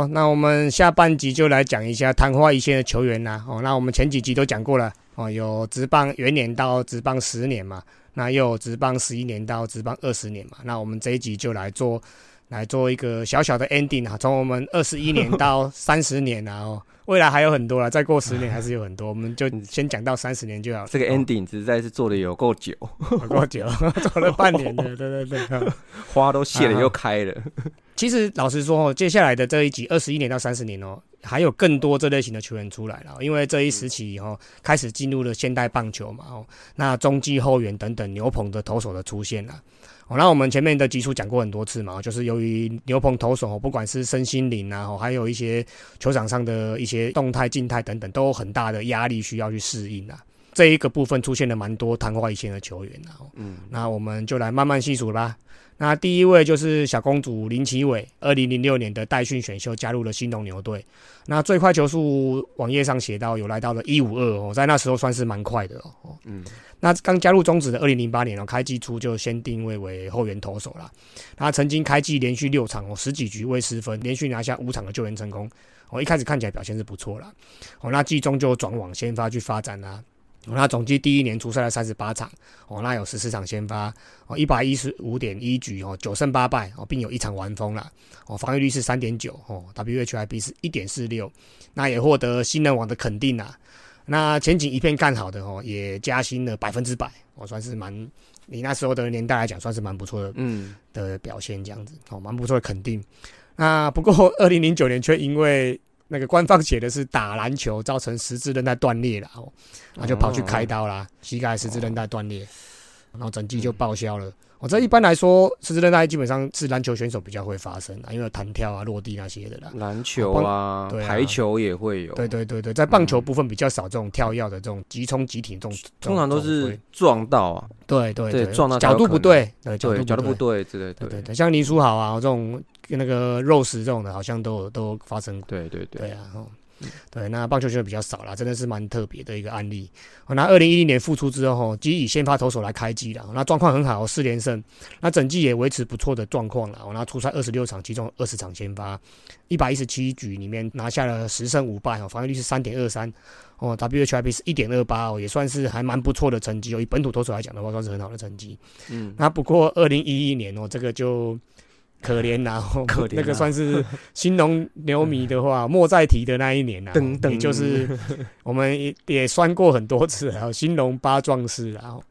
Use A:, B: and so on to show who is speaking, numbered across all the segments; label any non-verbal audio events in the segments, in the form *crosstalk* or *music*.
A: 好，那我们下半集就来讲一下昙花一现的球员啦。哦，那我们前几集都讲过了哦，有职棒元年到职棒十年嘛，那又有职棒十一年到职棒二十年嘛。那我们这一集就来做来做一个小小的 ending 啊，从我们二十一年 *laughs* 到三十年啊，哦，未来还有很多了，再过十年还是有很多，我们就先讲到三十年就好了。
B: 这个 ending 实在是做的有够久，
A: 有够久，*laughs* 做了半年的，*laughs* 对对对，
B: 花都谢了又开了。*laughs*
A: 其实老实说哦，接下来的这一集二十一年到三十年哦，还有更多这类型的球员出来了，因为这一时期哦开始进入了现代棒球嘛哦，那中继后援等等牛棚的投手的出现了哦，那我们前面的集数讲过很多次嘛，就是由于牛棚投手不管是身心灵啊，还有一些球场上的一些动态、静态等等，都有很大的压力需要去适应啊。这一个部分出现了蛮多昙花一现的球员啊，嗯，那我们就来慢慢细数吧。那第一位就是小公主林奇伟，二零零六年的代训选秀加入了新农牛队。那最快球速网页上写到有来到了一五二哦，在那时候算是蛮快的哦。嗯，那刚加入中职的二零零八年哦，开季初就先定位为后援投手啦。他曾经开季连续六场哦，十几局未失分，连续拿下五场的救援成功。哦，一开始看起来表现是不错啦。哦，那季中就转往先发去发展啦。那总计第一年出赛了三十八场，哦，那有十四场先发，哦，一百一十五点一局，哦，九胜八败，哦，并有一场完封了，哦，防御率是三点九，哦，WHIP 是一点四六，那也获得新人王的肯定啊，那前景一片看好的哦，也加薪了百分之百，哦，算是蛮，你那时候的年代来讲，算是蛮不错的，嗯，的表现这样子，哦，蛮不错的肯定。那不过二零零九年却因为那个官方写的是打篮球造成十字韧带断裂了，哦，他就跑去开刀啦，膝盖十字韧带断裂，然后整季就报销了。我这一般来说，十字韧带基本上是篮球选手比较会发生的，因为弹跳啊、落地那些的啦。
B: 篮球啊，排球也会有。
A: 对对对对，在棒球部分比较少这种跳跃的这种急冲急停这种，
B: 通常都是撞到啊。
A: 对对对，
B: 撞到
A: 角度不对，
B: 对角度不对之类。
A: 对对对，像林书豪啊这种。跟那个肉食这种的，好像都都发生过。
B: 对对对，
A: 对啊，对，那棒球就比较少了，真的是蛮特别的一个案例。那二零一零年复出之后，即以先发投手来开机了，那状况很好，四连胜，那整季也维持不错的状况了。那出赛二十六场，其中二十场先发，一百一十七局里面拿下了十胜五败哦，防御率是三点二三哦，WHIP 是一点二八哦，也算是还蛮不错的成绩哦。以本土投手来讲的话，算是很好的成绩。嗯，那不过二零一一年哦，这个就。可怜然后那个算是新农牛迷的话，莫再提的那一年啊，也就是 *laughs* 我们也也算过很多次，然后新农八壮士，然后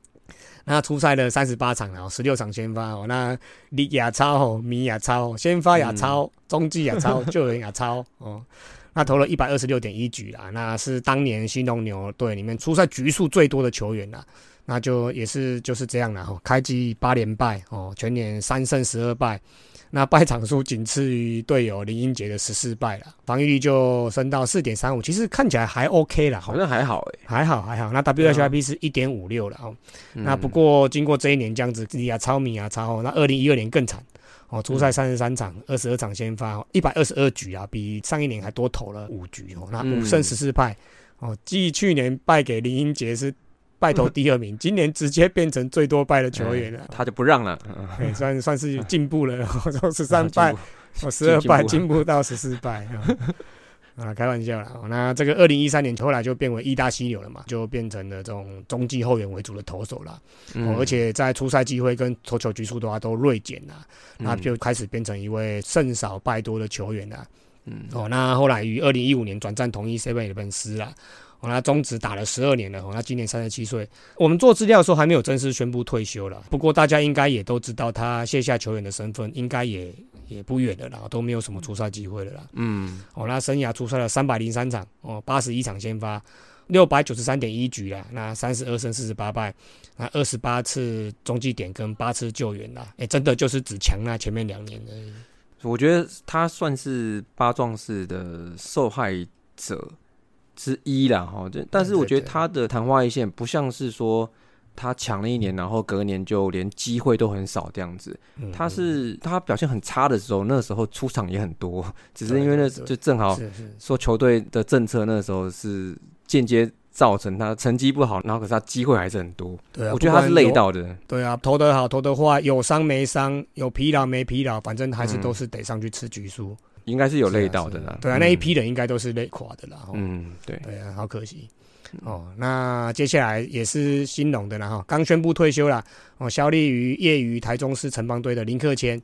A: 那出赛了三十八场，然后十六场先发哦，那李亚超、米亚超、先发亚超、中继亚超、*laughs* 救援亚超哦，那投了一百二十六点一局啦，那是当年新农牛队里面出赛局数最多的球员啦，那就也是就是这样了哈，开机八连败哦，全年三胜十二败。那败场数仅次于队友林英杰的十四败了，防御率就升到四点三五，其实看起来还 OK 了，
B: 好像还好哎，
A: 还好还好。那 WHIP 是一点五六了哦。那不过经过这一年这样子，啊超米啊超，那二零一二年更惨哦，初赛三十三场，二十二场先发，一百二十二局啊，比上一年还多投了五局哦。那五胜十四败哦，继去年败给林英杰是。败投第二名，*laughs* 今年直接变成最多败的球员了。
B: 他就不让了，
A: 算算是进步了，*laughs* 从十三败，哦十二败进步到十四败。*laughs* 啊，开玩笑啦。那这个二零一三年后来就变为意大犀牛了嘛，就变成了这种中继后援为主的投手了。嗯，而且在出赛机会跟投球局数的话都锐减了，那就开始变成一位胜少败多的球员了。嗯，哦，那后来于二零一五年转战同一 Seven 的本斯了。哦，他中职打了十二年了，哦，他今年三十七岁。我们做资料的时候还没有正式宣布退休了，不过大家应该也都知道他卸下球员的身份，应该也也不远了啦，都没有什么出赛机会了啦。嗯，哦，他生涯出赛了三百零三场，哦，八十一场先发，六百九十三点一局啦，那三十二胜四十八败，那二十八次中继点跟八次救援啦，哎，真的就是只强那前面两年而已。
B: 我觉得他算是八壮士的受害者。之一啦，哈，这但是我觉得他的昙花一现不像是说他强了一年，然后隔年就连机会都很少这样子。他是他表现很差的时候，那时候出场也很多，*laughs* 只是因为那就正好说球队的政策那时候是间接造成他成绩不好，然后可是他机会还是很多。
A: 对啊，
B: 我觉得他是累到的。
A: 对啊，投得好投得坏，有伤没伤，有疲劳没疲劳，反正还是都是得上去吃局数。
B: 应该是有累到的啦。
A: 对啊，那一批人应该都是累垮的啦。
B: 嗯，对，
A: 对啊，好可惜。哦，那接下来也是新隆的啦哈，刚宣布退休了。哦，效力于业余台中市城邦队的林克谦。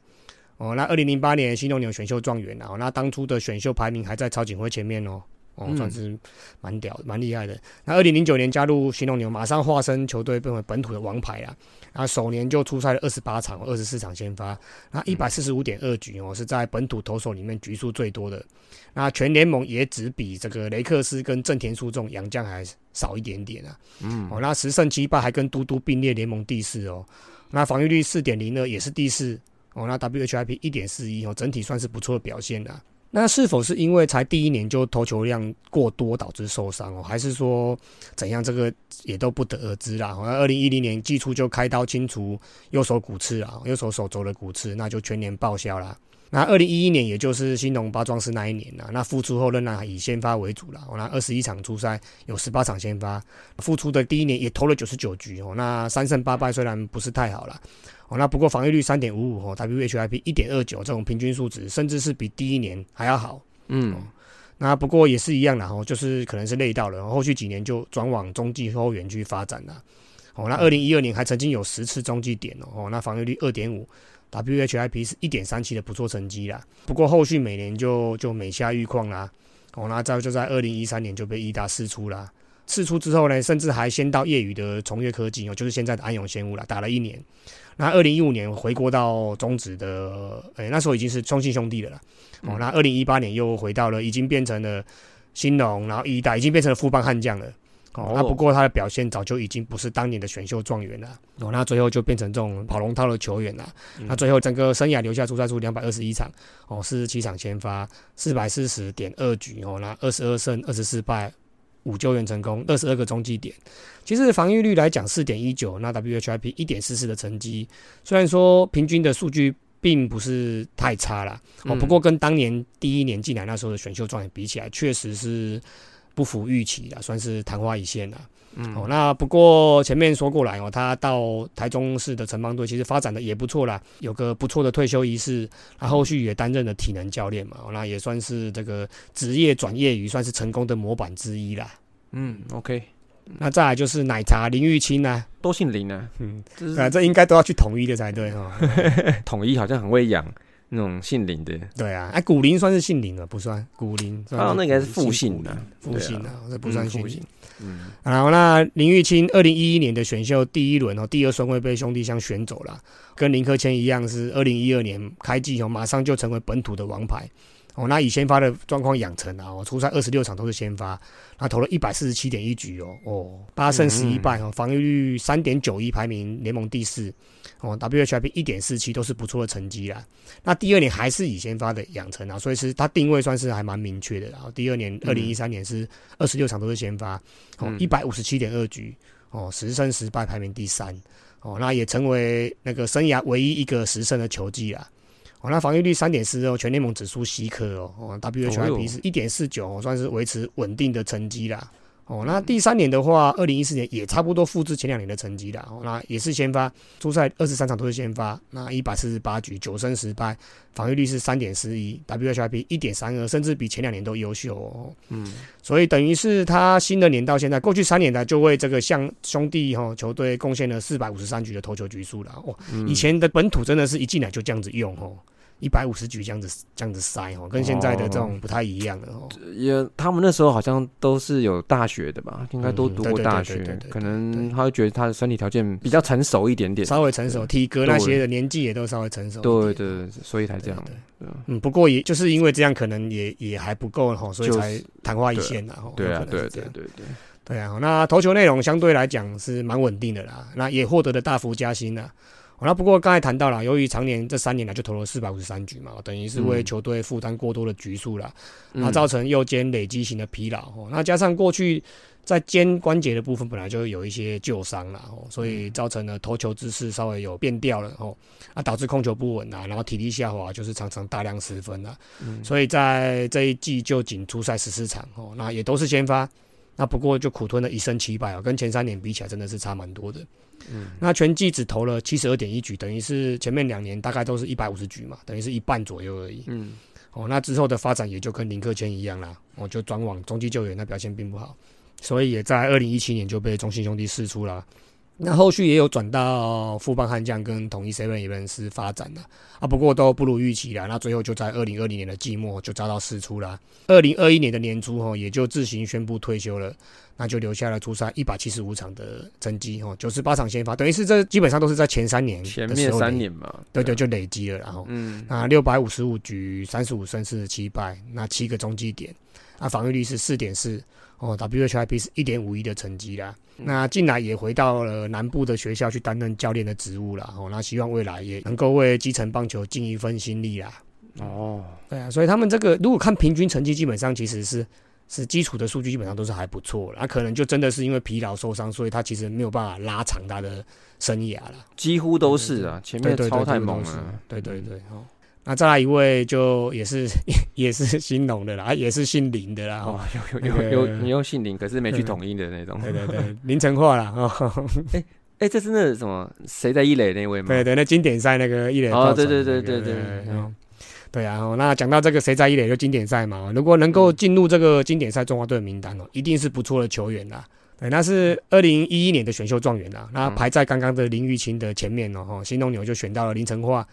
A: 哦，那二零零八年新农牛选秀状元啊，那当初的选秀排名还在曹景辉前面哦。哦，算是蛮屌、蛮厉害的。那二零零九年加入新龙牛，马上化身球队变为本土的王牌啊！啊，首年就出赛了二十八场，二十四场先发，那一百四十五点二局哦，是在本土投手里面局数最多的。那全联盟也只比这个雷克斯跟正田书重杨将还少一点点啊。嗯，哦，那十胜七败还跟嘟嘟并列联盟第四哦。那防御率四点零二也是第四哦。那 WHIP 一点四一哦，整体算是不错的表现的。那是否是因为才第一年就投球量过多导致受伤哦，还是说怎样？这个也都不得而知啦。好像二零一零年季初就开刀清除右手骨刺啊，右手手肘的骨刺，那就全年报销啦。那二零一一年也就是新农八壮士那一年啦，那复出后仍然以先发为主了。那二十一场出赛有十八场先发，复出的第一年也投了九十九局哦。那三胜八败虽然不是太好了。哦，那不过防御率三点五五哦，WHIP 一点二九这种平均数值，甚至是比第一年还要好。嗯，那不过也是一样的哦，就是可能是累到了，后续几年就转往中继后援区发展了。哦，那二零一二年还曾经有十次中继点哦，那防御率二点五，WHIP 是一点三七的不错成绩啦。不过后续每年就就每下愈况啦。哦，那再就在二零一三年就被伊达释出啦。释出之后呢，甚至还先到业余的崇越科技哦，就是现在的安永仙物了，打了一年。那二零一五年回国到中职的，诶，那时候已经是中信兄弟了啦。哦，那二零一八年又回到了，已经变成了新农，然后一代已经变成了富邦悍将了。哦，那不过他的表现早就已经不是当年的选秀状元了。哦，那最后就变成这种跑龙套的球员了。那最后整个生涯留下出赛数两百二十一场，哦，四十七场先发，四百四十点二局，哦，那二十二胜二十四败。五救援成功，二十二个中继点。其实防御率来讲，四点一九，那 WHIP 一点四四的成绩，虽然说平均的数据并不是太差了哦，不过跟当年第一年进来那时候的选秀状元比起来，确实是不符预期的，算是昙花一现了。嗯，哦，那不过前面说过来哦，他到台中市的城邦队其实发展的也不错啦，有个不错的退休仪式，他后续也担任了体能教练嘛，那也算是这个职业转业余，算是成功的模板之一啦。
B: 嗯，OK，
A: 那再来就是奶茶林玉清啊，
B: 都姓林啊，
A: 嗯，啊，这应该都要去统一的才对哈，*laughs*
B: 统一好像很会养。那种姓林的，
A: 对啊，哎，古林算是姓林了，不算古林，
B: 啊，那个是复姓的，
A: 复姓的，这不算姓。嗯，然后那林玉清二零一一年的选秀第一轮哦，第二顺位被兄弟相选走了，跟林克谦一样，是二零一二年开季哦，马上就成为本土的王牌。哦，那以先发的状况养成啊，我初赛二十六场都是先发，那投了一百四十七点一局哦，哦，八胜十一败哦，防御率三点九一，排名联盟第四，哦，WHIP 一点四七都是不错的成绩啦。那第二年还是以先发的养成啊，所以是它定位算是还蛮明确的。然后第二年二零一三年是二十六场都是先发，哦，一百五十七点二局，哦，十胜十败排名第三，哦，那也成为那个生涯唯一一个十胜的球季啦。哦，那防御率三点四哦，全联盟指数稀科哦，哦，WHIP 是一点四九，算是维持稳定的成绩啦。哦，那第三年的话，二零一四年也差不多复制前两年的成绩啦。哦，那也是先发，初赛二十三场都是先发，那一百四十八局九胜十败，防御率是三点四一，WHIP 一点三二，甚至比前两年都优秀哦。嗯，所以等于是他新的年到现在，过去三年呢就为这个像兄弟哈球队贡献了四百五十三局的投球局数了。哦，以前的本土真的是一进来就这样子用哦。一百五十局这样子这样子塞哦，跟现在的这种不太一样的哦。
B: 也他们那时候好像都是有大学的吧，应该都读过大学，可能他会觉得他的身体条件比较成熟一点点，
A: 稍微成熟，体格那些的年纪也都稍微成熟。
B: 对对，所以才这样。
A: 嗯，不过也就是因为这样，可能也也还不够哈，所以才昙花一现
B: 的。对啊，对对对对
A: 对啊。那投球内容相对来讲是蛮稳定的啦，那也获得了大幅加薪了。那不过刚才谈到了，由于常年这三年来就投了四百五十三局嘛，等于是为球队负担过多的局数了，那造成右肩累积型的疲劳。哦，那加上过去在肩关节的部分本来就有一些旧伤了，哦，所以造成了投球姿势稍微有变掉了，哦，啊导致控球不稳啊，然后体力下滑，就是常常大量失分啊。所以在这一季就仅出赛十四场，哦，那也都是先发，那不过就苦吞了一胜七败啊，跟前三年比起来真的是差蛮多的。嗯，那全季只投了七十二点一局，等于是前面两年大概都是一百五十局嘛，等于是一半左右而已。嗯，哦，那之后的发展也就跟林克谦一样啦，我就转往中继救援，那表现并不好，所以也在二零一七年就被中信兄弟释出了。那后续也有转到富邦悍将跟统一 seven 一人是发展的啊，不过都不如预期啦。那最后就在二零二零年的季末就遭到释出了。二零二一年的年初哈，也就自行宣布退休了，那就留下了出赛一百七十五场的成绩哦，九十八场先发，等于是这基本上都是在前三年
B: 前面三年嘛，
A: 对对，就累积了，然后嗯，那六百五十五局三十五胜四十七败，那七个中继点，那防御率是四点四。哦，WHIP 是一点五一的成绩啦。那近来也回到了南部的学校去担任教练的职务了。哦，那希望未来也能够为基层棒球尽一份心力啦。哦，对啊，所以他们这个如果看平均成绩，基本上其实是是基础的数据，基本上都是还不错了。那可能就真的是因为疲劳受伤，所以他其实没有办法拉长他的生涯了。
B: 几乎都是啊，前面超太猛了。
A: 对对对，哦。那再来一位就也是 *laughs* 也是新农的啦，也是姓林的啦。
B: 哦，有有 *laughs* 有有你又姓林，可是没去统一的那种。
A: 对对对，林成化啦。哦，
B: 哎哎，这是那什么？谁在一垒那位吗？
A: 对对，那经典赛那个一垒。
B: 哦，对对对对对。
A: 对啊，那讲到这个谁在一垒就经典赛嘛，如果能够进入这个经典赛中华队的名单哦，一定是不错的球员啦。对，那是二零一一年的选秀状元啦，那排在刚刚的林玉清的前面哦。哈，新东牛就选到了林成化。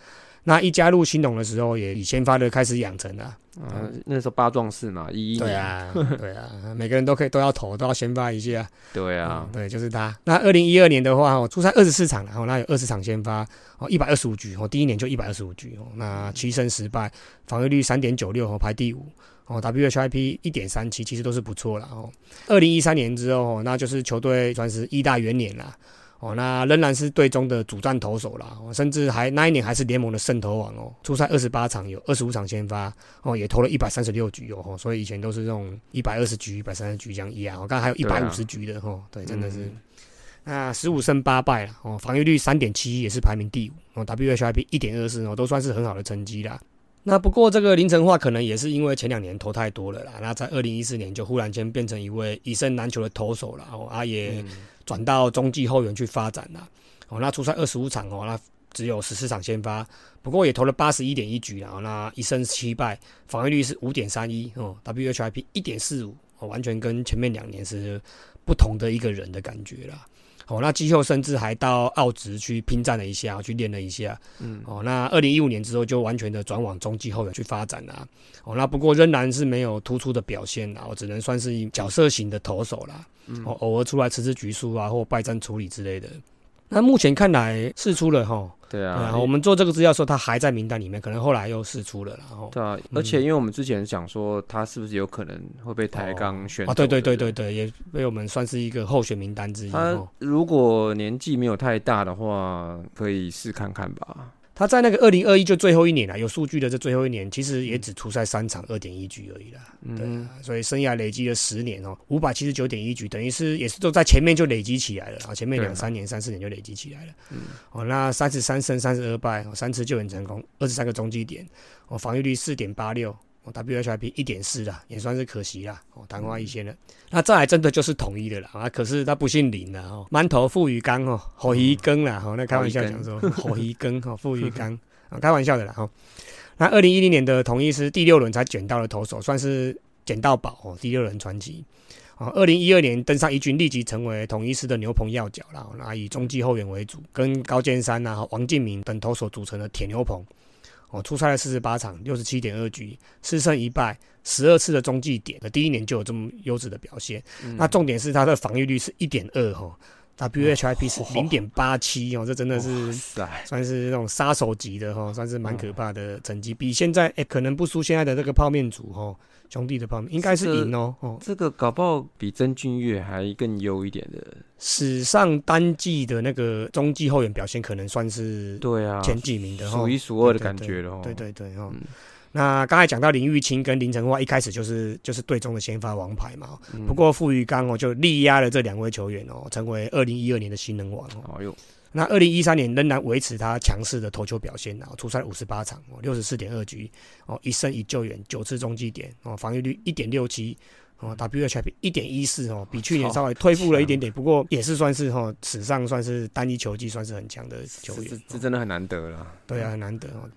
A: 那一加入新农的时候，也以先发的开始养成了。
B: 嗯，那时候八壮士嘛，一一
A: 对啊，*laughs* 对啊，每个人都可以都要投，都要先发一下。
B: 对啊，
A: 对，就是他。那二零一二年的话，我，出赛二十四场，然后那有二十场先发，哦，一百二十五局，哦，第一年就一百二十五局，哦，那七胜十败，防御率三点九六，哦，排第五，哦，WHIP 一点三七，其实都是不错了，哦。二零一三年之后，那就是球队算是一大元年了。哦，那仍然是队中的主战投手啦，甚至还那一年还是联盟的胜投王哦。出赛二十八场，有二十五场先发，哦，也投了一百三十六局哦，所以以前都是这种一百二十局、一百三十局这样一样。我刚刚还有一百五十局的哦，对，真的是。那十五胜八败了哦，防御率三点七一，也是排名第五哦。WHIP 一点二四哦，都算是很好的成绩啦。那不过这个林晨化可能也是因为前两年投太多了啦，那在二零一四年就忽然间变成一位以胜难求的投手了哦，啊也。转到中继后援去发展了，哦，那出赛二十五场哦，那只有十四场先发，不过也投了八十一点一局啊，那一胜七败，防御率是五点三一哦，WHIP 一点四五，哦，完全跟前面两年是不同的一个人的感觉了。哦，那季后甚至还到澳职去拼战了一下，去练了一下。嗯，哦，那二零一五年之后就完全的转往中继后援去发展了。哦，那不过仍然是没有突出的表现啦，我只能算是角色型的投手啦。嗯，哦，偶尔出来吃吃局数啊，或败战处理之类的。那目前看来试出了哈，
B: 对啊，
A: 我们做这个资料时候他还在名单里面，可能后来又试出了，然后
B: 对啊，而且因为我们之前讲说他是不是有可能会被抬杠选啊，
A: 对对对对对，也被我们算是一个候选名单之一。
B: 他如果年纪没有太大的话，可以试看看吧。
A: 他在那个二零二一就最后一年了，有数据的这最后一年，其实也只出赛三场二点一局而已啦。对，所以生涯累积了十年哦，五百七十九点一局，等于是也是都在前面就累积起来了啊，前面两三年、三四年就累积起来了。嗯，哦，那三十三胜三十二败，三次救援成功，二十三个中继点，哦，防御率四点八六。WHIP 一点四啦，也算是可惜啦。哦，昙花一现了。那再来真的就是统一的了啊！可是他不姓林了哦，馒头富鱼缸哦，火鱼羹啦。哦，那开玩笑讲说火鱼羹哦，富鱼缸啊，开玩笑的啦。哦，那二零一零年的统一是第六轮才捡到了投手，算是捡到宝哦，第六轮传奇。啊，二零一二年登上一军，立即成为统一师的牛棚要角了。那以中继后援为主，跟高建山呐、王敬明等投手组成的铁牛棚。哦，出赛了四十八场，六十七点二局，四胜一败，十二次的中继点，第一年就有这么优质的表现。那重点是他的防御率是一点二哈，WHIP 是零点八七哦，这真的是算是那种杀手级的哈，算是蛮可怕的成绩，比现在哎可能不输现在的这个泡面组哈。兄弟的方面应该是赢哦，哦，
B: 这个搞不好比曾俊岳还更优一点的。
A: 史上单季的那个中继后援表现，可能算是
B: 对啊
A: 前几名的，
B: 数一数二的感觉了。
A: 对对对哦。那刚才讲到林玉清跟林晨化，一开始就是就是队中的先发王牌嘛。不过傅玉刚哦，就力压了这两位球员哦，成为二零一二年的新人王哦。哎呦。那二零一三年仍然维持他强势的投球表现，然后出赛五十八场，哦，六十四点二局，哦，一胜一救援，九次中继点，哦，防御率一点六七，哦，WHIP 一点一四，哦，比去年稍微退步了一点点，不过也是算是哈史上算是单一球技算是很强的球员，
B: 这真的很难得了。
A: 对啊，很难得哦。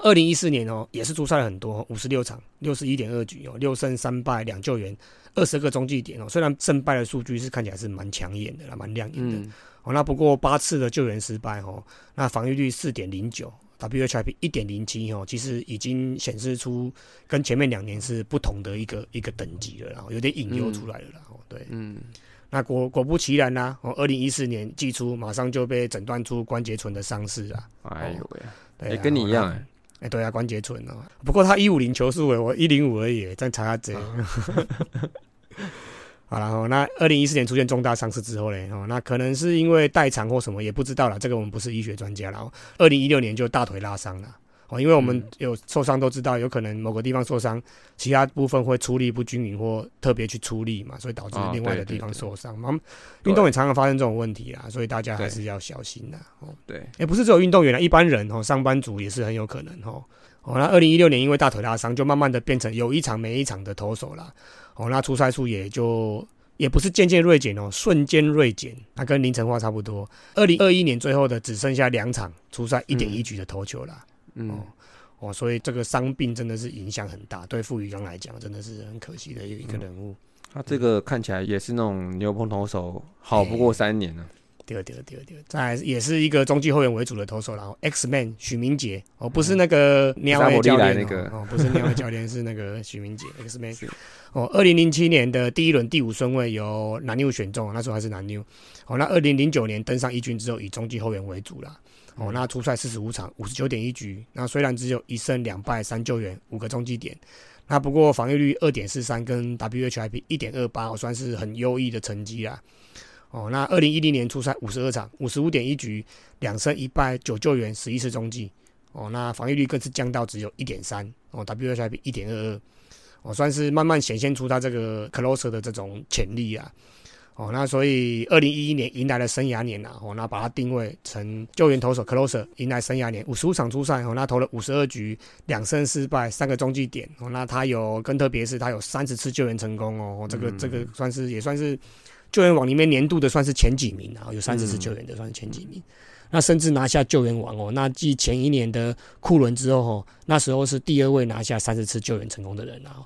A: 二零一四年哦，也是出赛了很多，五十六场，六十一点二局哦，六胜三败两救援，二十个中继点哦。虽然胜败的数据是看起来是蛮抢眼的啦，蛮亮眼的哦。那不过八次的救援失败哦，那防御率四点零九。WHIP 一点零七哦，其实已经显示出跟前面两年是不同的一个一个等级了，然后有点隐忧出来了，然后对，嗯，那果果不其然呢，哦，二零一四年季初马上就被诊断出关节唇的伤势啊，
B: 哎呦喂，也跟你一样，
A: 哎，对啊，关节唇哦，不过他一五零球速诶，我一零五而已，再查下这。*laughs* 好然后那二零一四年出现重大伤势之后嘞，哦，那可能是因为代偿或什么也不知道了，这个我们不是医学专家然后二零一六年就大腿拉伤了，哦，因为我们有受伤都知道，有可能某个地方受伤，其他部分会出力不均匀或特别去出力嘛，所以导致另外的地方受伤。嘛。运动也常常发生这种问题啊，所以大家还是要小心的。哦，
B: 对，
A: 也不是只有运动员啊，一般人哦，上班族也是很有可能哦。哦，那二零一六年因为大腿拉伤，就慢慢的变成有一场没一场的投手了。哦，那出赛数也就也不是渐渐锐减哦，瞬间锐减，那跟林晨化差不多。二零二一年最后的只剩下两场出赛一点一局的投球了。嗯，哦，所以这个伤病真的是影响很大，对傅宇刚来讲真的是很可惜的一个人物。
B: 他这个看起来也是那种牛棚投手，好不过三年了。
A: 第二，第二，第二，第二，再也是一个中继后援为主的投手然后 X Man 许明杰哦，不是那个鸟尾教练哦，不是鸟尾教练，*laughs* 是那个许明杰 X Man 哦。二零零七年的第一轮第五顺位由南妞选中，那时候还是南妞哦。那二零零九年登上一军之后，以中继后援为主了哦。那出赛四十五场，五十九点一局，那虽然只有一胜两败三救援，五个中继点，那不过防御率二点四三跟 WHIP 一点二八，算是很优异的成绩啦。哦，那二零一零年出赛五十二场，五十五点一局，两胜一败，九救援，十一次中继。哦，那防御率更是降到只有一点三。哦，WHIP 一点二二。哦，算是慢慢显现出他这个 closer 的这种潜力啊。哦，那所以二零一一年迎来了生涯年呐。哦，那把它定位成救援投手 closer，迎来生涯年，五十五场出赛。哦，那投了五十二局，两胜四败，三个中继点。哦，那他有更特别是，他有三十次救援成功哦。这个这个算是也算是。救援网里面年度的算是前几名啊，有三十次救援的算是前几名，那甚至拿下救援王哦。那继前一年的库伦之后哦，那时候是第二位拿下三十次救援成功的人啊。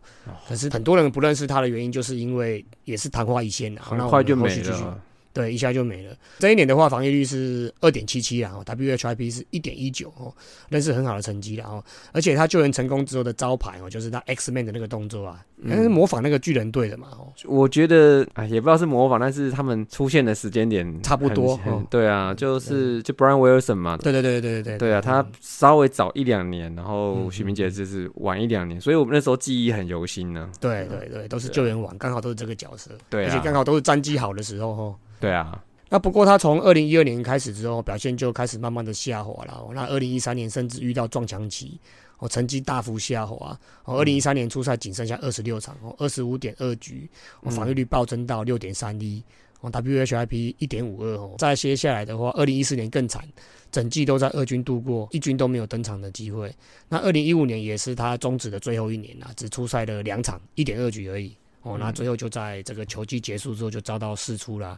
A: 可是很多人不认识他的原因，就是因为也是昙花一现啊，
B: 很快就没了。
A: 对，一下就没了。这一年的话，防御率是二点七七啊，WHIP 是一点一九哦，那是很好的成绩了哦。而且他救援成功之后的招牌哦，就是他 X Man 的那个动作啊，那是模仿那个巨人队的嘛哦。
B: 我觉得啊，也不知道是模仿，但是他们出现的时间点
A: 差不多。
B: 对啊，就是就 Brian Wilson 嘛。
A: 对对对对对对。
B: 对啊，他稍微早一两年，然后许明杰就是晚一两年，所以我们那时候记忆很犹新呢。
A: 对对对，都是救援网，刚好都是这个角色。
B: 对，
A: 而且刚好都是战绩好的时候哦。
B: 对啊，
A: 那不过他从二零一二年开始之后，表现就开始慢慢的下滑了。那二零一三年甚至遇到撞墙期，哦，成绩大幅下滑。哦，二零一三年初赛仅剩下二十六场，哦，二十五点二局，哦，防御率暴增到六点三一，哦，WHIP 一点五二。哦，再接下来的话，二零一四年更惨，整季都在二军度过，一军都没有登场的机会。那二零一五年也是他终止的最后一年了，只出赛了两场，一点二局而已。哦，那最后就在这个球季结束之后就遭到释出了。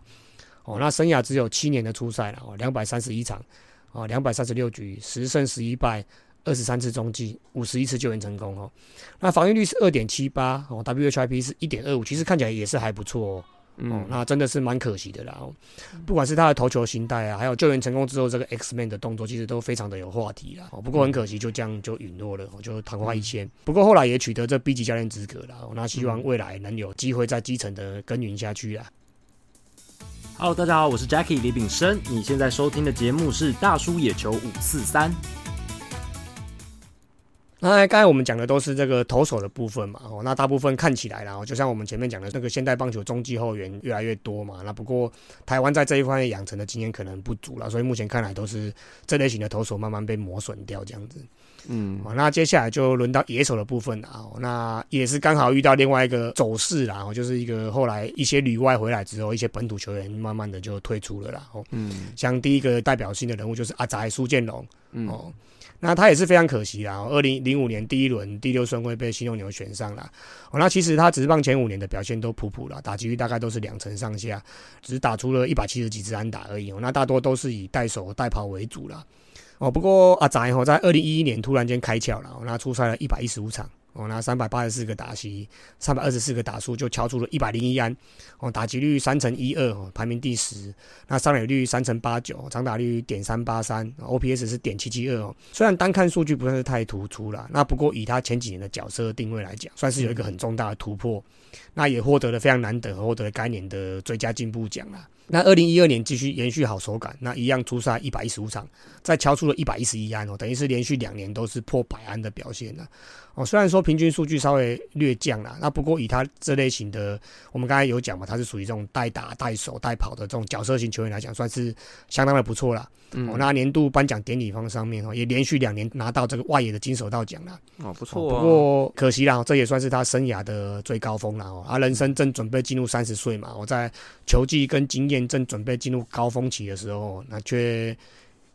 A: 哦，那生涯只有七年的初赛了哦，两百三十一场，哦，两百三十六局，十胜十一败，二十三次中继，五十一次救援成功哦。那防御率是二点七八哦，WHIP 是一点二五，其实看起来也是还不错哦。哦，那真的是蛮可惜的啦。不管是他的投球形态啊，还有救援成功之后这个 X Man 的动作，其实都非常的有话题啦。哦，不过很可惜，就这样就陨落了，就昙花一现。不过后来也取得这 B 级教练资格了。那希望未来能有机会在基层的耕耘下去啊。
C: Hello，大家好，我是 Jackie 李炳生。你现在收听的节目是大叔野球五四三。
A: 那刚才我们讲的都是这个投手的部分嘛，哦，那大部分看起来啦，就像我们前面讲的那个现代棒球中继后援越来越多嘛。那不过台湾在这一方面养成的经验可能不足了，所以目前看来都是这类型的投手慢慢被磨损掉这样子。嗯，哦，那接下来就轮到野手的部分了啊。那也是刚好遇到另外一个走势啦，哦就是一个后来一些旅外回来之后，一些本土球员慢慢的就退出了啦。哦，嗯，像第一个代表性的人物就是阿宅苏建龙，哦，那他也是非常可惜啦。二零零五年第一轮第六顺位被新牛牛选上了，哦，那其实他职棒前五年的表现都普普了，打击率大概都是两成上下，只打出了一百七十几支安打而已。哦，那大多都是以带手带跑为主了。哦。不过阿仔吼在二零一一年突然间开窍了，那出赛了一百一十五场。哦，那三百八十四个打席，三百二十四个打数，就敲出了一百零一安。哦，打击率三乘一二，哦，排名第十。那上垒率三乘八九，长打率点三八三，OPS 是点七七二哦。虽然单看数据不算是太突出了，那不过以他前几年的角色定位来讲，算是有一个很重大的突破。那也获得了非常难得，获得了该年的最佳进步奖啦。那二零一二年继续延续好手感，那一样出赛一百一十五场，再敲出了一百一十一安哦，等于是连续两年都是破百安的表现了。哦，虽然说平均数据稍微略降了，那不过以他这类型的，我们刚才有讲嘛，他是属于这种带打、带手、带跑的这种角色型球员来讲，算是相当的不错了。哦，那年度颁奖典礼方上面哦，也连续两年拿到这个外野的金手套奖了。
B: 哦，不错。
A: 不过可惜啦，这也算是他生涯的最高峰了哦。他人生正准备进入三十岁嘛，我在球技跟经验正准备进入高峰期的时候，那却。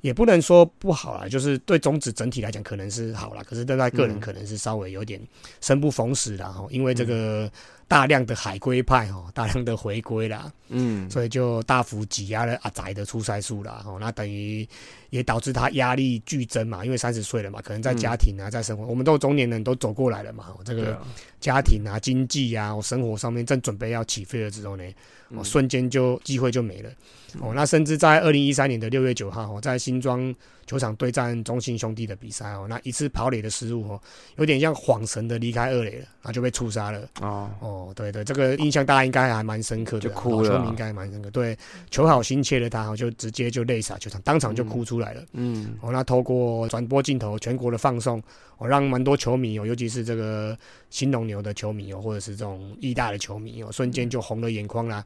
A: 也不能说不好啦，就是对中指整体来讲可能是好啦，可是对他个人可能是稍微有点生不逢时啦哈，因为这个大量的海归派哈，*laughs* 大量的回归啦，嗯，所以就大幅挤压了阿宅的出赛数啦，哈，那等于也导致他压力剧增嘛，因为三十岁了嘛，可能在家庭啊，在生活，我们都中年人都走过来了嘛，这个家庭啊、经济啊、我生活上面正准备要起飞了之后呢。哦，瞬间就机会就没了。哦，那甚至在二零一三年的六月九号，哦，在新庄球场对战中信兄弟的比赛，哦，那一次跑垒的失误，哦，有点像晃神的离开二垒了，然后就被触杀了。哦，哦，对对，这个印象大家应该还蛮深刻的，
B: 就哭了。
A: 球迷应该蛮深刻，对，求好心切的他，哦，就直接就泪洒球场，当场就哭出来了。嗯，哦，那透过转播镜头，全国的放送。哦让蛮多球迷哦，尤其是这个新龙牛的球迷哦，或者是这种义大的球迷哦，瞬间就红了眼眶啦。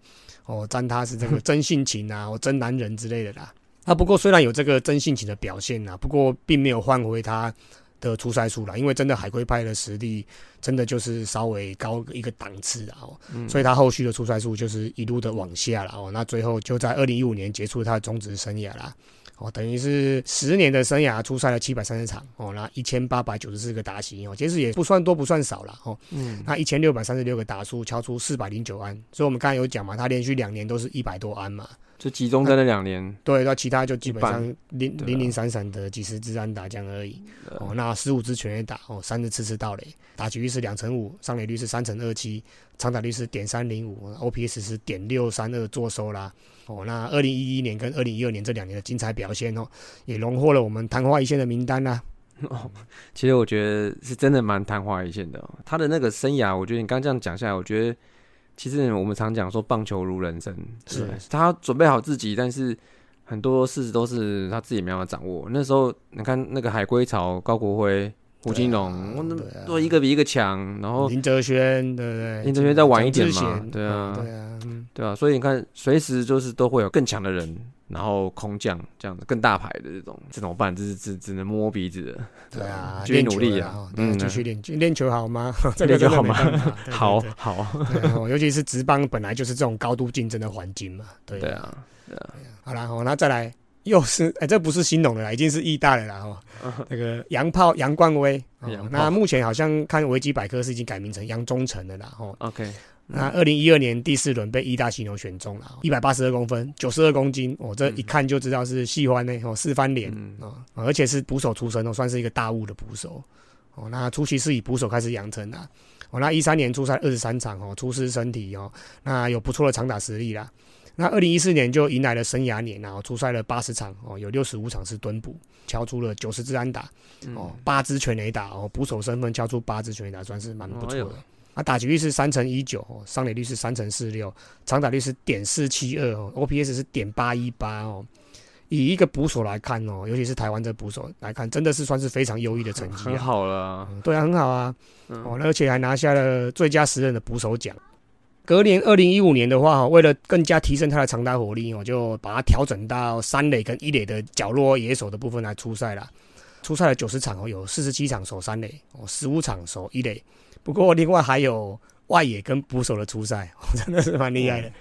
A: 哦，赞他是这个 *laughs* 真性情啊，哦，真男人之类的啦。啊，不过虽然有这个真性情的表现啊，不过并没有换回他的出赛数了，因为真的海龟派的实力真的就是稍微高一个档次啊。哦，所以他后续的出赛数就是一路的往下了哦。那最后就在二零一五年结束他的中职生涯啦。哦，等于是十年的生涯出赛了七百三十场哦，那一千八百九十四个打席哦，其实也不算多不算少了哦。嗯，那一千六百三十六个打数敲出四百零九安，所以我们刚才有讲嘛，他连续两年都是一百多安嘛，
B: 就集中在那两年。
A: 对，那其他就基本上零零零散散的几十支安打样而已。哦，那十五支全垒打哦，三支次次盗垒，打击率是两成五，上垒率是三成二七，长打率是点三零五，OPS 是点六三二，做收啦。哦，那二零一一年跟二零一二年这两年的精彩表现哦，也荣获了我们昙花一现的名单呐。*laughs*
B: 哦，其实我觉得是真的蛮昙花一现的。哦他的那个生涯，我觉得你刚这样讲下来，我觉得其实我们常讲说棒球如人生，是他准备好自己，但是很多事都是他自己没办法掌握。那时候你看那个海归潮，高国辉。胡金龙，都一个比一个强，然后
A: 林哲轩，对不对？
B: 林哲轩再晚一点嘛，对啊，
A: 对啊，
B: 对啊，所以你看，随时就是都会有更强的人，然后空降这样子更大牌的这种，这怎么办？只只只能摸鼻子的，
A: 对啊，*laughs*
B: 继续努力啊，
A: 嗯，继续练练球好吗？
B: 练球好吗？*laughs* 好 *laughs* 好，
A: 尤其是职棒本来就是这种高度竞争的环境嘛，对
B: 啊，对啊，
A: 好啦，好，那再来。又是哎，这不是新农的啦，已经是义大的啦哦。那个杨炮杨冠威，那目前好像看维基百科是已经改名成杨忠诚的啦哦。
B: OK，
A: 那二零一二年第四轮被一大犀牛选中了，一百八十二公分，九十二公斤，哦，这一看就知道是细欢呢哦，四番脸啊，而且是捕手出身哦，算是一个大物的捕手哦。那初期是以捕手开始养成的哦。那一三年出赛二十三场哦，出师身体哦，那有不错的长打实力啦。那二零一四年就迎来了生涯年，然后出赛了八十场哦，有六十五场是蹲捕，敲出了九十支安打，哦，八支全垒打哦，捕手身份敲出八支全垒打，算是蛮不错的。啊，打击率是三乘一九，上垒率是三乘四六，长打率是点四七二哦，OPS 是点八一八哦。以一个捕手来看哦，尤其是台湾这捕手来看，真的是算是非常优异的成绩，
B: 很好了。
A: 对啊，很好啊，哦，而且还拿下了最佳十人的捕手奖。隔年二零一五年的话，为了更加提升他的长打火力，我就把它调整到三垒跟一垒的角落野手的部分来出赛了。出赛了九十场哦，有四十七场守三垒，哦，十五场守一垒。不过另外还有外野跟捕手的出赛，*laughs* 真的是蛮厉害的。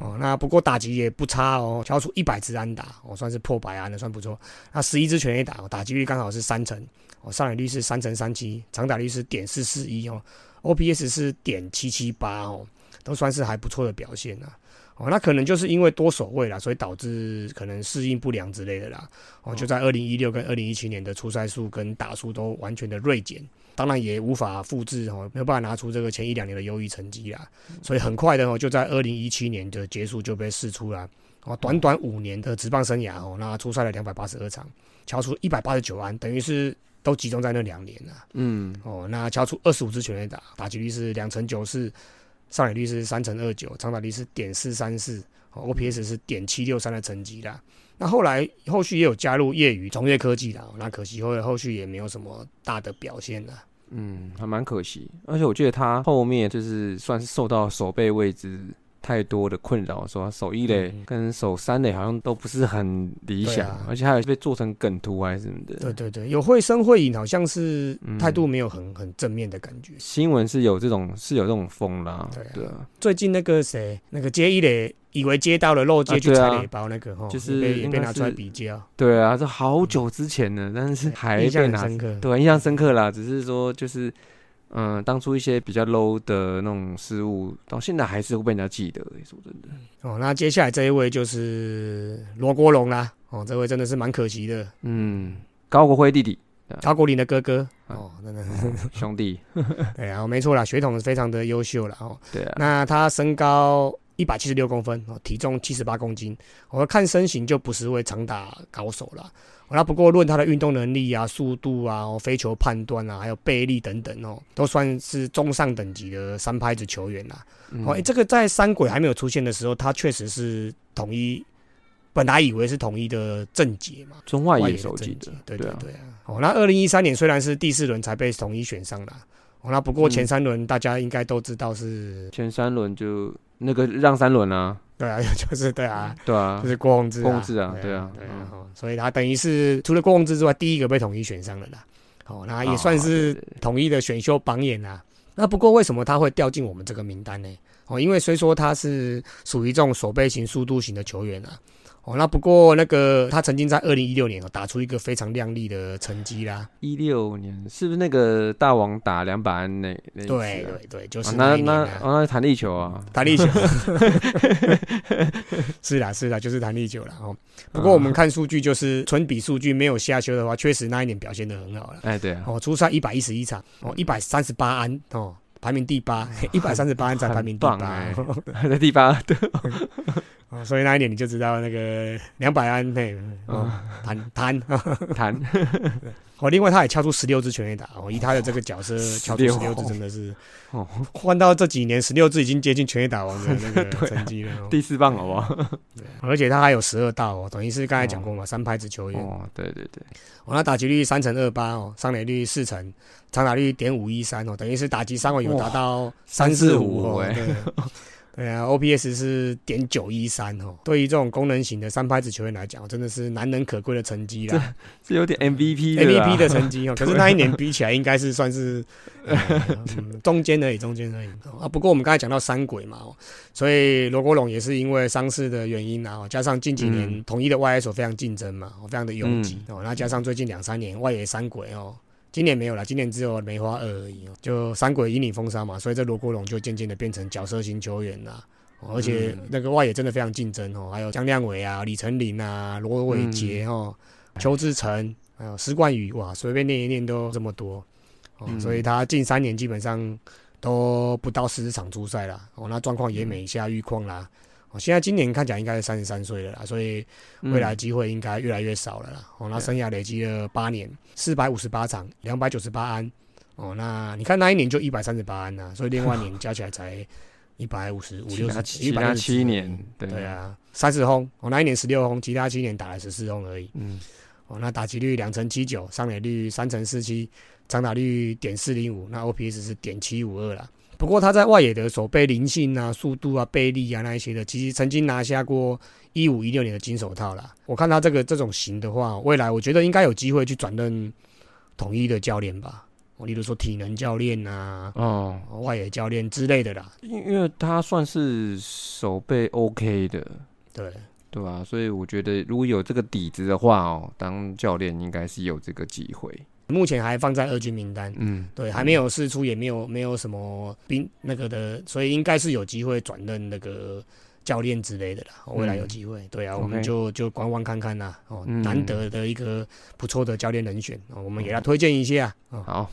A: 哦，那不过打击也不差哦，敲出一百支安打，我算是破百安的，算不错。那十一支全垒打，打击率刚好是三成，哦，上垒率是三成三七，长打率是点四四一哦，OPS 是点七七八哦。都算是还不错的表现啊。哦，那可能就是因为多守卫啦，所以导致可能适应不良之类的啦。哦，就在二零一六跟二零一七年的出赛数跟打数都完全的锐减，当然也无法复制哦，没有办法拿出这个前一两年的优异成绩啦。所以很快的哦，就在二零一七年的结束就被释出了。哦，短短五年的职棒生涯哦，那出赛了两百八十二场，敲出一百八十九安，等于是都集中在那两年了。
B: 嗯，
A: 哦，那敲出二十五支全垒打，打击率是两成九四。上垒率是三成二九，长打率是点四三四，OPS 是点七六三的成绩啦。那后来后续也有加入业余从业科技啦，那可惜后后续也没有什么大的表现啦。
B: 嗯，还蛮可惜。而且我觉得他后面就是算是受到手背位置。太多的困扰，说手一垒跟手三垒好像都不是很理想，而且还有被做成梗图还是什么的。
A: 对对对，有会声会影，好像是态度没有很很正面的感觉。
B: 新闻是有这种是有这种风啦。对啊，
A: 最近那个谁，那个接一垒以为接到了漏接去踩垒包那个，
B: 就是
A: 被被拿出来比较。
B: 对啊，这好久之前了，但是还
A: 印象深刻。
B: 对，印象深刻啦。只是说就是。嗯，当初一些比较 low 的那种失误，到现在还是会被人家记得。说真的，
A: 哦，那接下来这一位就是罗国荣啦。哦，这位真的是蛮可惜的。
B: 嗯，高国辉弟弟，
A: 高国林的哥哥。哦，真的
B: 兄弟。*laughs*
A: 对啊，没错啦，血统非常的优秀了。哦，
B: 对啊。
A: 那他身高一百七十六公分，哦，体重七十八公斤。我看身形就不是位长打高手了。那不过论他的运动能力啊、速度啊、飞球判断啊，还有背力等等哦，都算是中上等级的三拍子球员啦。哦，这个在三鬼还没有出现的时候，他确实是统一，本来以为是统一的正解嘛，
B: 中外野手级的，
A: 对对对啊。哦，那二零一三年虽然是第四轮才被统一选上了，哦，那不过前三轮大家应该都知道是
B: 前三轮就那个让三轮啊。
A: 对啊，*laughs* 就是对啊，
B: 对啊，
A: 就是郭宏志，
B: 郭宏志啊，
A: 对啊，对啊，所以他等于是除了郭宏志之外，第一个被统一选上的啦。哦，那也算是统一的选秀榜眼啊。那不过为什么他会掉进我们这个名单呢？哦，因为虽说他是属于这种守备型、速度型的球员啊。哦，那不过那个他曾经在二零一六年哦打出一个非常亮丽的成绩啦。
B: 一六年是不是那个大王打两百安那？对
A: 对对，就是那
B: 那那弹力球啊，
A: 弹力球。*laughs* *laughs* 是啦是啦，就是弹力球了哦。不过我们看数据，就是纯比数据没有下修的话，确实那一年表现的很好了。
B: 哎对。
A: 哦，出赛一百一十一场，哦一百三十八安哦。排名第八，*laughs* 一百三十八才排名第八，
B: 还在第八，对。
A: 所以那一年你就知道那个两百安内，弹弹
B: 弹。*laughs*
A: 哦，另外他也敲出十六支全垒打哦，以他的这个角色敲出十六支真的是，哦，*laughs* 换到这几年十六支已经接近全垒打王的那个 *laughs* 成绩了。
B: 第四棒好不好？
A: 对，而且他还有十二道哦，等于是刚才讲过嘛，三拍子球员。
B: 哦，对对对。
A: 哦，那打击率三成二八哦，上垒率四成，长打率点五一三哦，等于是打击三围有达到三四五哦。对啊，OPS 是点九一三哦。对于这种功能型的三拍子球员来讲，真的是难能可贵的成绩啦。
B: 是有点 MVP
A: MVP 的成绩哦。*laughs* 可是那一年比起来，应该是算是 *laughs* 中间而已，中间而已啊。不过我们刚才讲到三鬼嘛，所以罗国龙也是因为伤势的原因啊，加上近几年统一的外野手非常竞争嘛，非常的拥挤哦。那加上最近两三年外野三鬼哦。今年没有了，今年只有梅花二而已哦。就三鬼引领风骚嘛，所以这罗国荣就渐渐的变成角色型球员啦。而且那个外野真的非常竞争哦，还有江亮伟啊、李成林啊、罗伟杰哦、邱志成，还有施冠宇哇，随便念一念都这么多哦。所以他近三年基本上都不到四十场出赛了哦，那状况也每下愈况啦。哦，现在今年看起来应该是三十三岁了啦，所以未来机会应该越来越少了啦。哦，那生涯累积了八年，四百五十八场，两百九十八安。哦，那你看那一年就一百三十八安呐，所以另外年加起来才一百五十五六十七，
B: 一百七年，
A: 对啊，三十轰。哦，那一年十六轰，其他七年打了十四轰而已。嗯。哦，那打击率两成七九，上垒率三成四七，长打率点四零五，那 OPS 是点七五二了。不过他在外野的手背灵性啊、速度啊、背力啊那一些的，其实曾经拿下过一五一六年的金手套啦。我看他这个这种型的话，未来我觉得应该有机会去转任统一的教练吧。我例如说体能教练啊，哦，外野教练之类的啦。
B: 因因为他算是手背 OK 的，
A: 对
B: 对吧？所以我觉得如果有这个底子的话哦，当教练应该是有这个机会。
A: 目前还放在二军名单，嗯，对，还没有试出，也没有没有什么兵那个的，所以应该是有机会转任那个教练之类的啦。未来有机会，对啊，我们就就观望看看啦。哦，
B: 嗯。
A: 难得的一个不错的教练人选，哦，我们给他推荐一下。哦，
B: 好，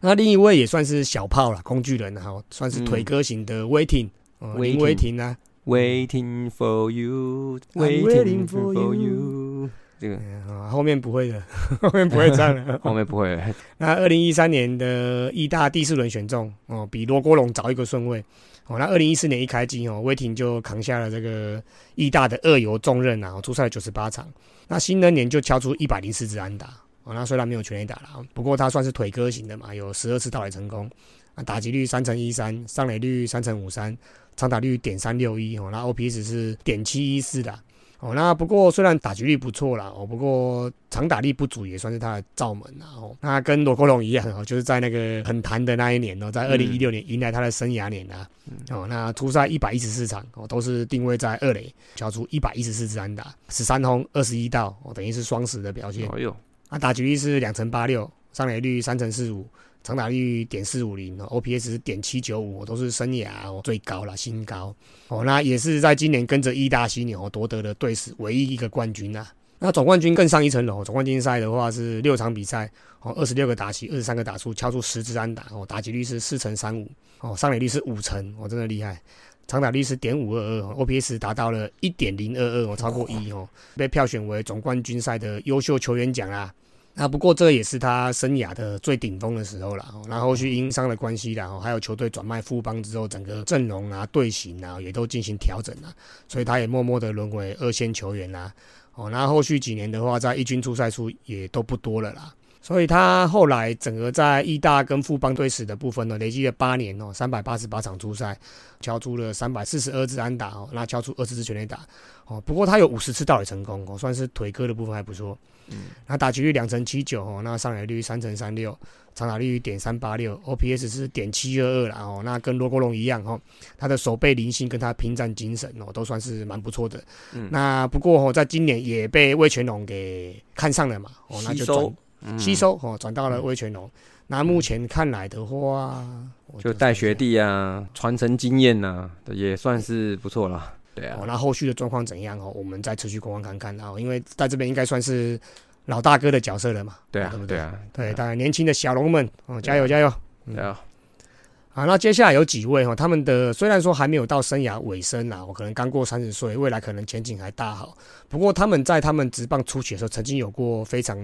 A: 那另一位也算是小炮了，工具人哈，算是
B: 嗯
A: 腿哥型的威霆，哦，林
B: Waiting
A: 威霆啊
B: ，Waiting for you,
A: waiting for you。
B: 这个
A: 嗯啊后面不会的，*laughs* 后面不会这样的。*laughs* *laughs*
B: 后面不会，
A: 那二零一三年的意大第四轮选中哦，比罗国龙早一个顺位哦。那二零一四年一开机哦，威霆就扛下了这个意大的二游重任啊，出赛九十八场。那新的年就敲出一百零四支安打哦，那虽然没有全垒打了，不过他算是腿哥型的嘛，有十二次盗垒成功，啊，打击率三乘一三，上垒率三乘五三，长打率点三六一哦，那 OPS 是点七一四的。哦，那不过虽然打局率不错啦，哦，不过长打力不足也算是他的罩门啦。哦，那跟罗国龙一样哦，就是在那个很弹的那一年哦，在二零一六年迎来他的生涯年啊。哦，那出赛一百一十四场哦，都是定位在二垒，交出一百一十四支安打，十三轰二十一盗，哦，等于是双十的表现。
B: 哎呦，
A: 那打局率是两成八六，上垒率三成四五，长打率点四五零，OPS 点七九五，都是生涯哦最高了，新高哦。那也是在今年跟着义大犀牛夺得了队史唯一一个冠军啊。那总冠军更上一层楼，总冠军赛的话是六场比赛哦，二十六个打席，二十三个打数，敲出十支安打哦，打击率是四成三五哦，上垒率是五成哦，真的厉害。长打率是点五二二，OPS 达到了一点零二二哦，超过一哦，被票选为总冠军赛的优秀球员奖啦。那不过这也是他生涯的最顶峰的时候了。哦那后续因伤的关系然后还有球队转卖富邦之后，整个阵容啊、队形啊也都进行调整了，所以他也默默的沦为二线球员啦。哦，那后续几年的话，在一军出赛数也都不多了啦。所以他后来整个在义大跟富邦队史的部分呢，累积了八年哦，三百八十八场出赛，敲出了三百四十二支安打哦，那敲出二十支全垒打哦。不过他有五十次盗垒成功哦，算是腿哥的部分还不错。
B: 嗯，
A: 那打击率两成七九哦，那上垒率三成三六，长打率点三八六，OPS 是点七二二啦哦。那跟罗国龙一样哦，他的守备灵性跟他拼战精神哦，都算是蛮不错的。
B: 嗯
A: 那不过哦，在今年也被魏全龙给看上了嘛哦，那就
B: 吸收
A: 转
B: 嗯
A: 吸收哦，转到了魏全龙。那目前看来的话，
B: 就带学弟啊，传承经验呐，也算是不错了。对
A: 那后续的状况怎样哦？我们再持续观望看看啊，因为在这边应该算是老大哥的角色了嘛。
B: 对啊
A: 对不，
B: 对啊，
A: 对，当然年轻的小龙们哦，加油加油！
B: 对啊，
A: 啊，那接下来有几位哈，他们的虽然说还没有到生涯尾声啊，我可能刚过三十岁，未来可能前景还大好。不过他们在他们职棒初期的时候，曾经有过非常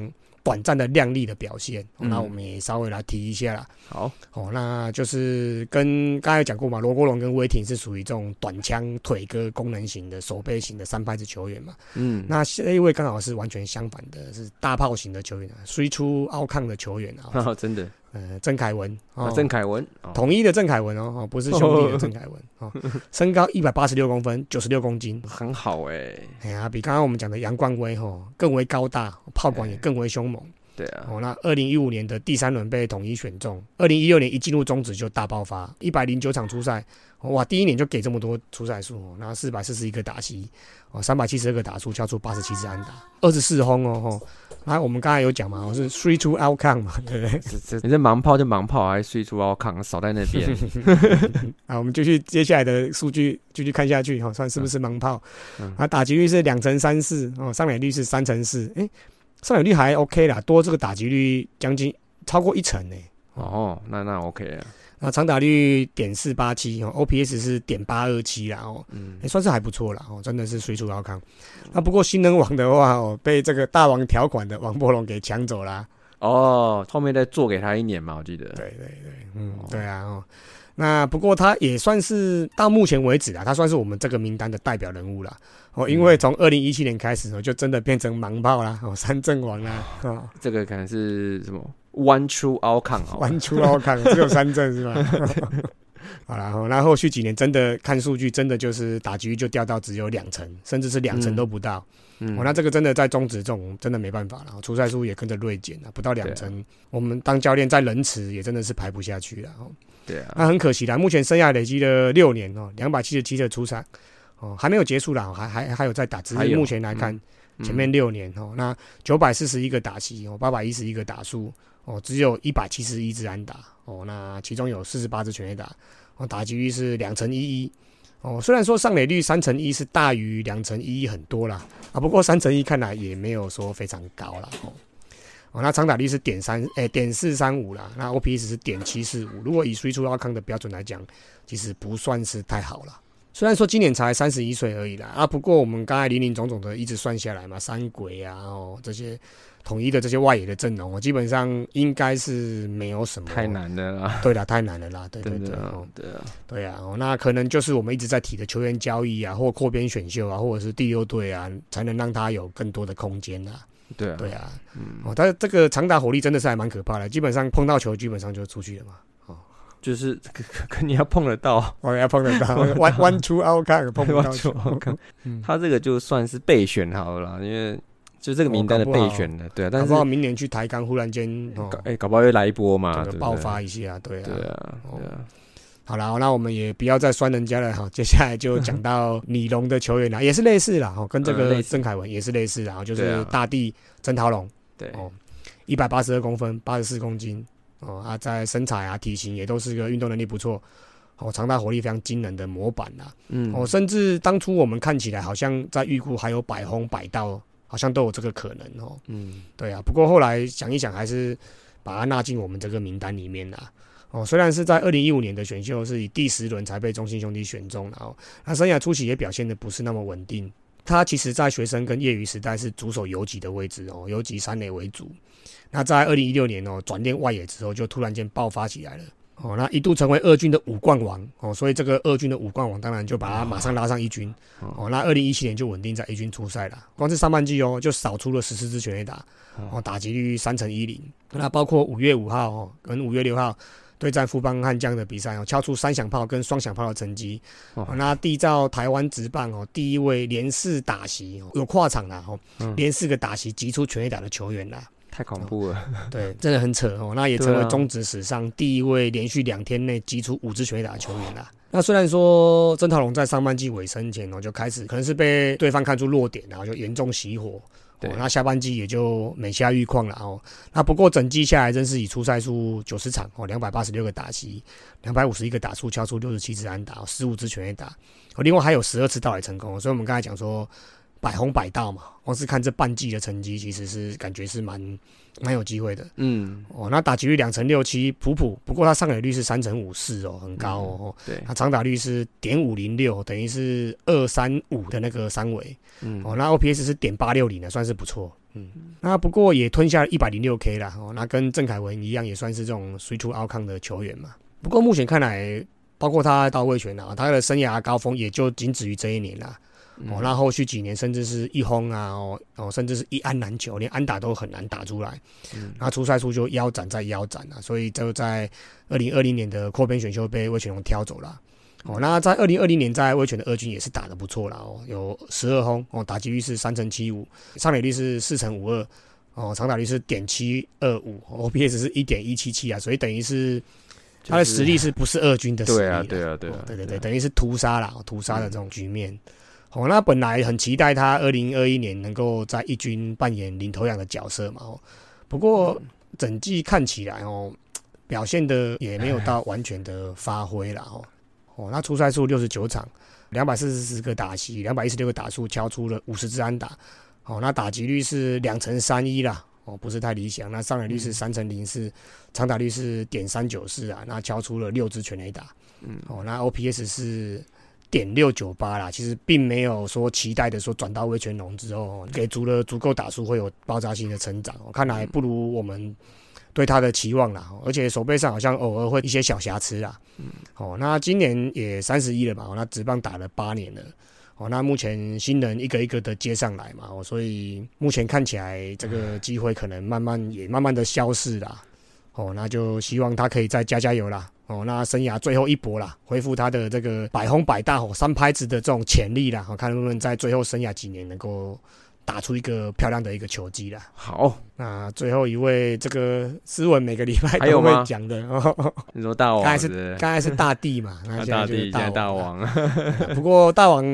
A: 短暂的亮丽的表现。那我们也稍微来提一下啦。
B: 好，
A: 哦，那就是跟刚才讲过嘛，罗国龙跟威霆是属于这种短枪腿哥功能型的手背型的三拍子球员嘛。
B: 嗯，
A: 那这一位刚好是完全相反的，是大炮型的球员啊，虽出奥抗的球员啊。*laughs*
B: 哦真的，
A: 呃，郑凯文
B: 啊，
A: 哦，
B: 郑凯文，哦。
A: 统一的郑凯文哦，哦，不是兄弟的郑凯文 *laughs* 哦，身高一百八十六公分，九十六公斤，
B: 很好哎，
A: 哎呀，比刚刚我们讲的杨冠威哦更为高大，炮管也更为凶猛。
B: 对啊，
A: 哦。那二零一五年的第三轮被统一选中，二零一六年一进入中职就大爆发，一百零九场出赛，哦哇，第一年就给这么多出赛数哦，那四百四十一个打击，哦，三百七十二个打出，敲出八十七支安打，二十四轰哦吼。那我们刚才有讲嘛，我是 three two outcome 嘛，对不对？
B: 你这盲炮就盲炮，还睡出奥康扫在那边，*laughs*
A: 啊，我们继续接下来的数据继续看下去哈、哦，算是不是盲炮？
B: 嗯
A: 啊，打击率是两成三四哦，上垒率是三成四，哎，上垒率还 OK 啦，多这个打击率将近超过一成呢。
B: 哦，那那 OK 啊，
A: 那长打率点四八七哦，OPS 是点八二七啦哦，
B: 嗯
A: 也、，算是还不错啦哦，真的是随处要康。那不过新人王的话哦，被这个大王条款的王柏龙给抢走啦。
B: 哦，后面再做给他一年嘛，我记得，
A: 对对对，嗯
B: 哦，
A: 对啊哦。那不过他也算是到目前为止啊，他算是我们这个名单的代表人物了。哦，因为从二零一七年开始哦，就真的变成盲炮啦，哦，三阵王啦，哦，
B: 这个可能是什么 One True Outcome *laughs* 哦，
A: 玩出奥看，只有三阵是吧？*laughs* 好啦，哦那后续几年真的看数据，真的就是打击率就掉到只有两成，甚至是两成都不到。
B: 嗯
A: 哦，那这个真的在中职这种真的没办法了，哦出赛数也跟着锐减了，不到两成。我们当教练在仁慈也真的是排不下去了。哦
B: 对啊，
A: 那很可惜啦，目前生涯累积了六年哦，两百七十七的出场，哦，还没有结束啦，还还还有在打，目前来看，
B: 嗯
A: 前面六年哦，那九百四十一个打席哦，八百一十一个打数哦，只有一百七十一支安打哦，那其中有四十八支全垒打，哦，打击率是两成一一。哦，虽然说上垒率三成一是大于两成一一很多啦，啊，不过三成一看来也没有说非常高啦。哦。哦，那长打率是点三，诶，点四三五啦，那 OPS 是点七四五。如果以推出阿康的标准来讲，其实不算是太好了。虽然说今年才三十一岁而已啦，啊，不过我们刚才林林总总的一直算下来嘛，三鬼啊，哦，这些统一的这些外野的阵容，基本上应该是没有什么
B: 太难的啦。
A: 对啦，太难了啦，对对对，
B: 对啊，
A: 对啊，哦，那可能就是我们一直在提的球员交易啊，或扩编选秀啊，或者是第六队啊，才能让他有更多的空间啊。
B: 对啊，
A: 对啊，嗯，哦，他这个长打火力真的是还蛮可怕的，基本上碰到球基本上就出去了嘛，哦，
B: 就是 *laughs* 可可你要碰得到，*laughs*
A: 我要碰得到，弯弯出凹看碰不到。球，
B: 他这个就算是备选好了，因为就这个名单的备选的，对啊，但
A: 是明年去抬杠，忽然间，
B: 哎，搞不好又来一波嘛，
A: 爆发一下，对啊，
B: 对啊，对啊。
A: 好了，那我们也不要再酸人家了哈。接下来就讲到李龙的球员了，*laughs* 也是类似啦，哈，跟这个郑凯文也是类似，然后就是大地曾涛龙，
B: 对。哦，
A: 一百八十二公分，八十四公斤，哦啊，在身材啊、体型也都是个运动能力不错，哦，长打火力非常惊人的模板啦，嗯，哦，甚至当初我们看起来好像在预估还有百轰百道，好像都有这个可能哦，嗯，对啊，不过后来想一想，还是把它纳进我们这个名单里面啦。哦，虽然是在二零一五年的选秀是以第十轮才被中信兄弟选中，然后他生涯初期也表现的不是那么稳定。他其实在学生跟业余时代是主守游击的位置哦，游击三垒为主。那在二零一六年哦转练外野之后，就突然间爆发起来了哦，那一度成为二军的五冠王哦，所以这个二军的五冠王当然就把他马上拉上一军哦。那二零一七年就稳定在一军出赛了，光是上半季哦就扫出了十四支全垒打哦，打击率三成一零。那包括五月五号哦跟五月六号。对战富邦悍将的比赛哦，敲出三响炮跟双响炮的成绩，哦那缔造台湾职棒哦第一位连四打席有跨场的哦，连四个打席击出全垒打的球员啦，
B: 太恐怖了，
A: 对，真的很扯哦。那也成为中职史上第一位连续两天内击出五支全垒打的球员啦。那虽然说曾涛龙在上半季尾声前哦就开始可能是被对方看出弱点，然后就严重熄火。哦，那下半季也就每下愈况了哦。那不过整季下来，真是以出赛数九十场哦，两百八十六个打击，两百五十一个打数，敲出六十七支安打，十五支全垒打。哦，另外还有十二次盗垒成功。所以我们刚才讲说。百红百道嘛，光是看这半季的成绩，其实是感觉是蛮蛮有机会的。嗯，哦，那打击率两成六七，普普。不过他上垒率是三成五四哦，很高哦。
B: 对，
A: 他长打率是点五零六，等于是二三五的那个三围。嗯，哦，那 OPS 是点八六零的，算是不错。嗯，那不过也吞下一百零六 K 啦。哦，那跟郑凯文一样，也算是这种随出奥康的球员嘛。不过目前看来，包括他到位权啊，他的生涯高峰也就仅止于这一年了。哦，那后续几年甚至是一轰啊，哦哦，甚至是一安难求，连安打都很难打出来。嗯，那出赛数就腰斩再腰斩了，所以就在二零二零年的扩编选秀被魏全龙挑走了。哦，那在二零二零年在魏全的二军也是打的不错了哦，有十二轰哦，打击率是三成七五，上垒率是四成五二，哦，长打率是点七二五，OPS 是一点一七七啊，所以等于是他的实力是不是二军的实力？
B: 对啊，对啊，对啊，
A: 对对对，等于是屠杀了，屠杀的这种局面。哦，那本来很期待他二零二一年能够在一军扮演领头羊的角色嘛。哦，不过整季看起来哦，表现的也没有到完全的发挥了哦。哦，那出赛数六十九场，两百四十四个打席，两百一十六个打数，敲出了五十支安打。哦，那打击率是两成三一啦，哦，不是太理想。那上垒率是三成零四，长打率是点三九四啊，那敲出了六支全垒打。嗯，哦，那 OPS 是。点六九八啦，其实并没有说期待的说转到威权龙之后给足了足够打数会有爆炸性的成长，看来不如我们对他的期望啦。而且手背上好像偶尔会一些小瑕疵啦。嗯，哦，那今年也三十一了嘛，那职棒打了八年了，哦，那目前新人一个一个的接上来嘛，哦，所以目前看起来这个机会可能慢慢也慢慢的消逝啦。哦，那就希望他可以再加加油啦。哦，那生涯最后一搏啦，恢复他的这个百轰百大、三拍子的这种潜力啦，好看能不能在最后生涯几年能够打出一个漂亮的一个球技啦。
B: 好，
A: 那最后一位这个斯文每个礼拜都会讲的哦，*laughs*
B: 你说大王，
A: 刚才是刚才是大帝嘛，*laughs* 那现在就是
B: 大王。*laughs*
A: 不过大王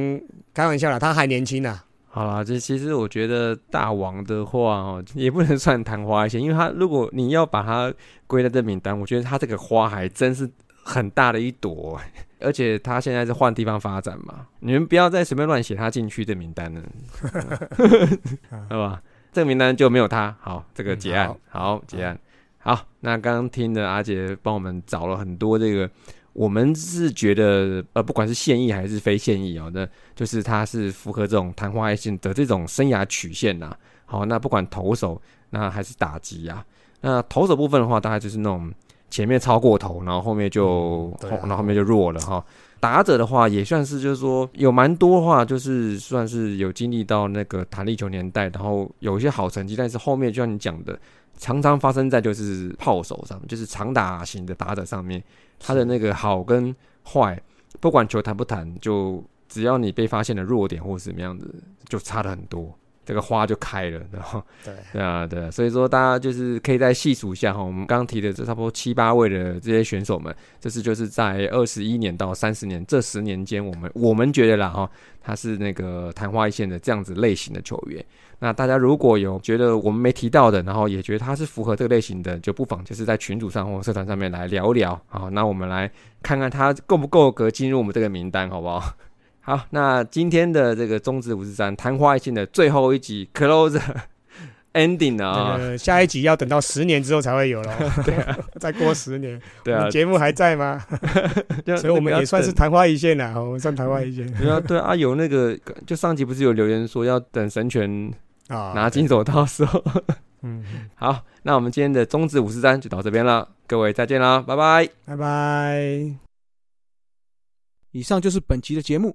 A: 开玩笑啦，他还年轻呐。
B: 好啦，这其实我觉得大王的话哦，也不能算昙花一现，因为他如果你要把它归在这名单，我觉得他这个花还真是很大的一朵，而且他现在是换地方发展嘛，你们不要再随便乱写他进去的名单了，*laughs* 好吧？这个名单就没有他，好，这个结案，好结案，好。那刚刚听的阿杰帮我们找了很多这个，我们是觉得呃，不管是现役还是非现役哦，那就是他是符合这种昙花一现的这种生涯曲线呐。好，那不管投手那还是打击啊，那投手部分的话，大概就是那种。前面超过头，然后后面就后，然后后面就弱了哈。打者的话也算是，就是说有蛮多话，就是算是有经历到那个弹力球年代，然后有一些好成绩，但是后面就像你讲的，常常发生在就是炮手上，就是长打型的打者上面，他的那个好跟坏，不管球弹不弹，就只要你被发现的弱点或是什么样子，就差的很多。这个花就开了，然后对对啊，对，所以说大家就是可以再细数一下哈，我们刚刚提的这差不多七八位的这些选手们，这是就是在二十一年到三十年这十年间，我们我们觉得啦哈，他是那个昙花一现的这样子类型的球员。那大家如果有觉得我们没提到的，然后也觉得他是符合这个类型的，就不妨就是在群组上或社团上面来聊一聊好，那我们来看看他够不够格进入我们这个名单，好不好？好，那今天的这个中指五十三昙花一现的最后一集 close *laughs* ending 啊，
A: 下一集要等到十年之后才会有了。*laughs*
B: 对啊，
A: 再过十年，
B: 对啊，
A: 节目还在吗？*laughs* 所以我们也算是昙花一现了，我们算昙花一现。
B: 对啊，对啊，有那个就上集不是有留言说要等神权啊拿金手套时候。嗯，好，那我们今天的中指五十三就到这边了，各位再见啦，拜拜，
A: 拜拜。
D: 以上就是本集的节目。